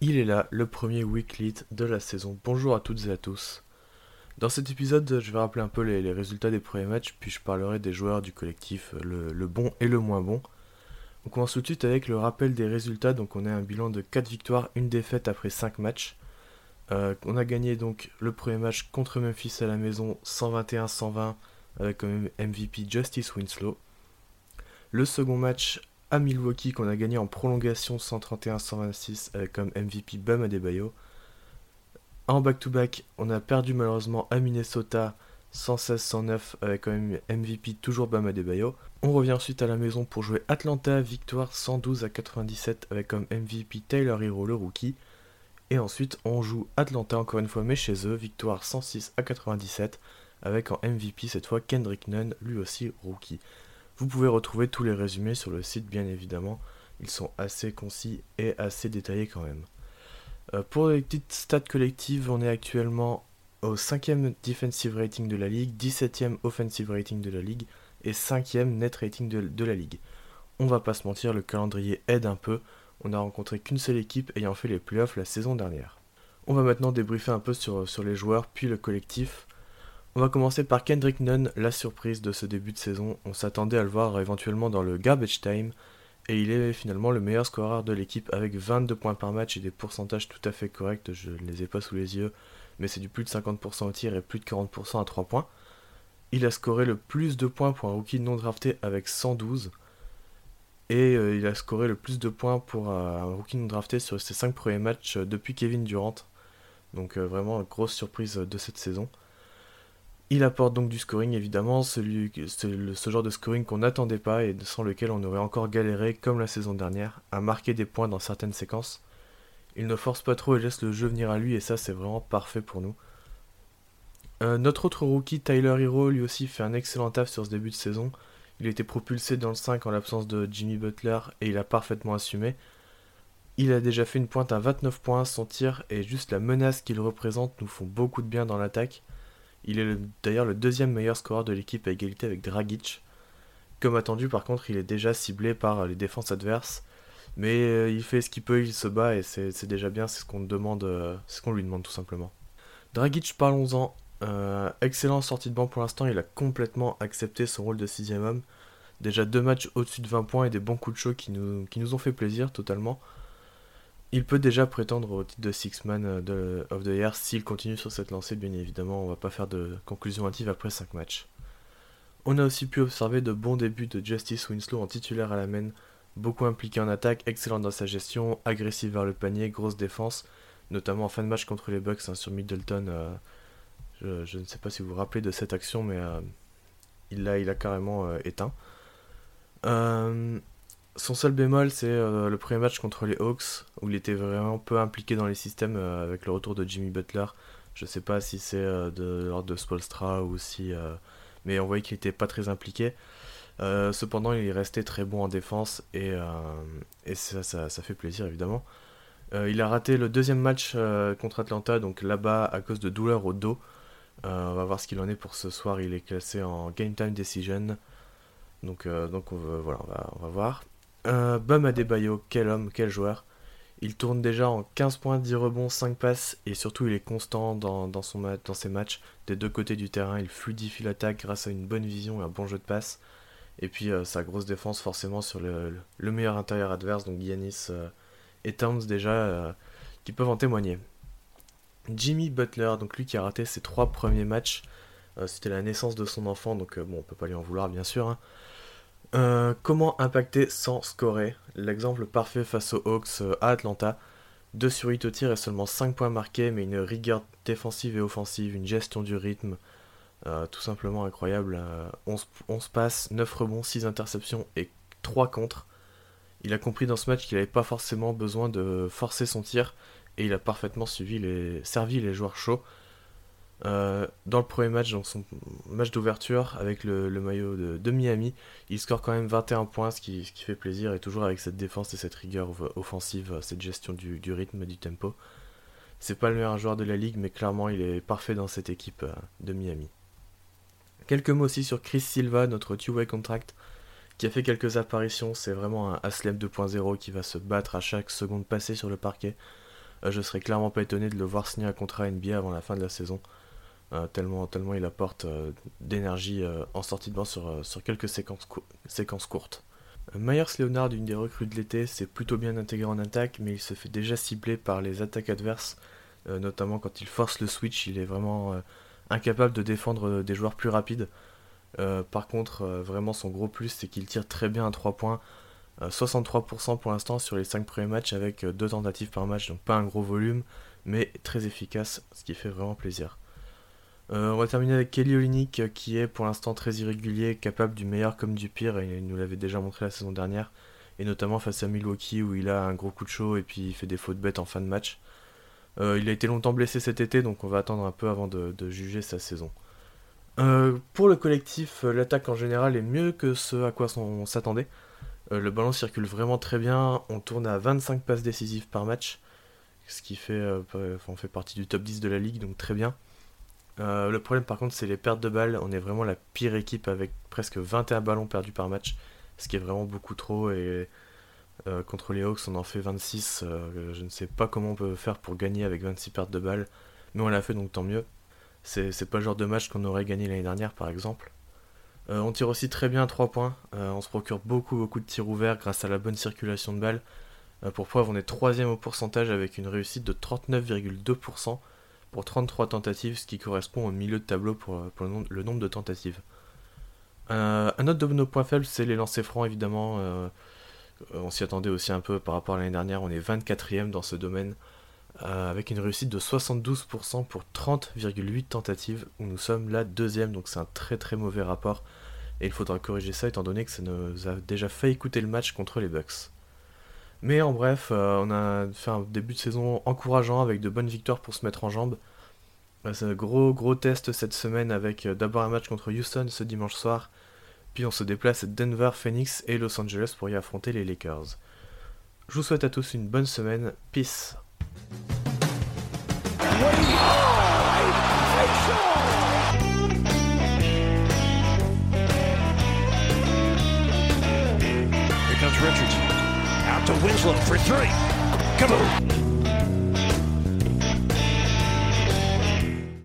Il est là, le premier weekly de la saison. Bonjour à toutes et à tous. Dans cet épisode, je vais rappeler un peu les, résultats des premiers matchs, puis je parlerai des joueurs du collectif, le, le bon et le moins bon. On commence tout de suite avec le rappel des résultats. Donc on a un bilan de 4 victoires, une défaite après 5 matchs. Euh, on a gagné donc le premier match contre Memphis à la maison 121-120 avec comme MVP Justice Winslow. Le second match à Milwaukee qu'on a gagné en prolongation 131-126 avec comme MVP Bam Adebayo. En back-to-back, on a perdu malheureusement à Minnesota 116-109 avec quand MVP toujours Bam Adebayo. On revient ensuite à la maison pour jouer Atlanta, victoire 112 à 97 avec comme MVP Taylor Hero le rookie. Et ensuite on joue Atlanta encore une fois mais chez eux, victoire 106 à 97 avec en MVP cette fois Kendrick Nunn, lui aussi rookie. Vous pouvez retrouver tous les résumés sur le site bien évidemment, ils sont assez concis et assez détaillés quand même. Euh, pour les petites stats collectives, on est actuellement au 5e defensive rating de la ligue, 17e offensive rating de la ligue et 5e net rating de, la ligue. On va pas se mentir, le calendrier aide un peu. On a rencontré qu'une seule équipe ayant fait les playoffs la saison dernière. On va maintenant débriefer un peu sur, sur les joueurs puis le collectif. On va commencer par Kendrick Nunn, la surprise de ce début de saison. On s'attendait à le voir éventuellement dans le garbage time et il est finalement le meilleur scoreur de l'équipe avec 22 points par match et des pourcentages tout à fait corrects. Je ne les ai pas sous les yeux, mais c'est du plus de 50% au tir et plus de 40% à 3 points. Il a scoré le plus de points pour un rookie non drafté avec 112. Et euh, il a scoré le plus de points pour un rookie non drafté sur ses 5 premiers matchs euh, depuis Kevin Durant. Donc euh, vraiment grosse surprise de cette saison. Il apporte donc du scoring évidemment, ce genre de scoring qu'on n'attendait pas et sans lequel on aurait encore galéré comme la saison dernière à marquer des points dans certaines séquences. Il ne force pas trop et laisse le jeu venir à lui et ça c'est vraiment parfait pour nous. Euh, notre autre rookie Tyler Hero lui aussi fait un excellent taf sur ce début de saison. Il était propulsé dans le 5 en l'absence de Jimmy Butler et il a parfaitement assumé. Il a déjà fait une pointe à 29 points, son tir et juste la menace qu'il représente nous font beaucoup de bien dans l'attaque. Il est d'ailleurs le deuxième meilleur scoreur de l'équipe à égalité avec Dragic. Comme attendu, par contre, il est déjà ciblé par les défenses adverses. Mais euh, il fait ce qu'il peut, il se bat et c'est déjà bien, c'est ce qu'on demande, euh, ce qu'on lui demande tout simplement. Dragic, parlons-en. Euh, excellent sortie de banc pour l'instant, il a complètement accepté son rôle de sixième homme. Déjà deux matchs au-dessus de 20 points et des bons coups de chaud qui nous, ont fait plaisir totalement. Il peut déjà prétendre au titre de Six Man de, of the Year s'il continue sur cette lancée, bien évidemment, on va pas faire de conclusion hâtive après 5 matchs. On a aussi pu observer de bons débuts de Justice Winslow en titulaire à la main, beaucoup impliqué en attaque, excellent dans sa gestion, agressif vers le panier, grosse défense, notamment en fin de match contre les Bucks hein, sur Middleton. Euh, je, ne sais pas si vous vous rappelez de cette action, mais euh, il l'a a carrément euh, éteint. son seul bémol, c'est le premier match contre les Hawks, où il était vraiment peu impliqué dans les systèmes avec le retour de Jimmy Butler. Je sais pas si c'est de l'ordre de Spolstra ou si. mais on voyait qu'il était pas très impliqué. Cependant, il est resté très bon en défense et, et ça, fait plaisir évidemment. il a raté le deuxième match contre Atlanta, donc là-bas à cause de douleurs au dos. on va voir ce qu'il en est pour ce soir. Il est classé en Game Time Decision. Donc, on voilà, on va, on va voir. Euh, Bam Adebayo, quel homme, quel joueur. Il tourne déjà en 15 points, 10 rebonds, 5 passes et surtout il est constant dans, dans ses matchs. Des deux côtés du terrain, il fluidifie l'attaque grâce à une bonne vision et un bon jeu de passe. Et puis euh, sa grosse défense forcément sur le, le, meilleur intérieur adverse, donc Giannis euh, et Towns déjà, euh, qui peuvent en témoigner. Jimmy Butler, donc lui qui a raté ses trois premiers matchs, c'était la naissance de son enfant, donc bon on peut pas lui en vouloir bien sûr. Hein. Comment impacter sans scorer? L'exemple parfait face aux Hawks à Atlanta. 2 sur 8 au tir et seulement 5 points marqués, mais une rigueur défensive et offensive, une gestion du rythme, euh, tout simplement incroyable. 11, 11 passes, 9 rebonds, 6 interceptions et 3 contre. Il a compris dans ce match qu'il n'avait pas forcément besoin de forcer son tir et il a parfaitement suivi les, servi les joueurs chauds. Euh, dans le premier match, dans son match d'ouverture avec le, maillot de, Miami, il score quand même 21 points, ce qui, fait plaisir, et toujours avec cette défense et cette rigueur offensive, cette gestion du, rythme et du tempo. C'est pas le meilleur joueur de la ligue, mais clairement il est parfait dans cette équipe euh, de Miami. Quelques mots aussi sur Chris Silva, notre two-way contract, qui a fait quelques apparitions. C'est vraiment un Aslem 2.0 qui va se battre à chaque seconde passée sur le parquet. Euh, je serais clairement pas étonné de le voir signer un contrat NBA avant la fin de la saison. Euh, tellement, tellement il apporte euh, d'énergie en sortie de banc sur, sur quelques séquences, séquences courtes. Myers Leonard, une des recrues de l'été, s'est plutôt bien intégré en attaque, mais il se fait déjà cibler par les attaques adverses, notamment quand il force le switch, il est vraiment incapable de défendre des joueurs plus rapides. par contre, vraiment son gros plus, c'est qu'il tire très bien à 3 points, 63% pour l'instant sur les 5 premiers matchs avec 2 tentatives par match, donc pas un gros volume, mais très efficace, ce qui fait vraiment plaisir. Euh, on va terminer avec Kelly Olynyk euh, qui est pour l'instant très irrégulier, capable du meilleur comme du pire, et il nous l'avait déjà montré la saison dernière, et notamment face à Milwaukee où il a un gros coup de chaud et puis il fait des fautes bêtes en fin de match. Euh, il a été longtemps blessé cet été, donc on va attendre un peu avant de, juger sa saison. pour le collectif, l'attaque en général est mieux que ce à quoi on s'attendait. le ballon circule vraiment très bien, on tourne à 25 passes décisives par match, ce qui fait, fait partie du top 10 de la ligue, donc très bien. Euh, le problème par contre c'est les pertes de balles. On est vraiment la pire équipe avec presque 21 ballons perdus par match, ce qui est vraiment beaucoup trop. Et euh, contre les Hawks on en fait 26. Euh, je ne sais pas comment on peut faire pour gagner avec 26 pertes de balles, mais on l'a fait donc tant mieux. C'est pas le genre de match qu'on aurait gagné l'année dernière par exemple. on tire aussi très bien à 3 points. on se procure beaucoup beaucoup de tirs ouverts grâce à la bonne circulation de balles. pour preuve on est troisième au pourcentage avec une réussite de 39,2% pour 33 tentatives, ce qui correspond au milieu de tableau pour, le, nombre de tentatives. Euh, un autre de nos points faibles, c'est les lancers francs, évidemment. Euh, on s'y attendait aussi un peu par rapport à l'année dernière. On est 24ème dans ce domaine, euh, avec une réussite de 72% pour 30,8 tentatives, où nous sommes là deuxième, donc c'est un très très mauvais rapport. Et il faudra corriger ça étant donné que ça nous a déjà fait écouter le match contre les Bucks. Mais en bref, euh, on a fait un début de saison encourageant avec de bonnes victoires pour se mettre en jambes. C'est un gros gros test cette semaine avec d'abord un match contre Houston ce dimanche soir, puis on se déplace à Denver, Phoenix et Los Angeles pour y affronter les Lakers. Je vous souhaite à tous une bonne semaine, peace. to Winslow for three. Come on.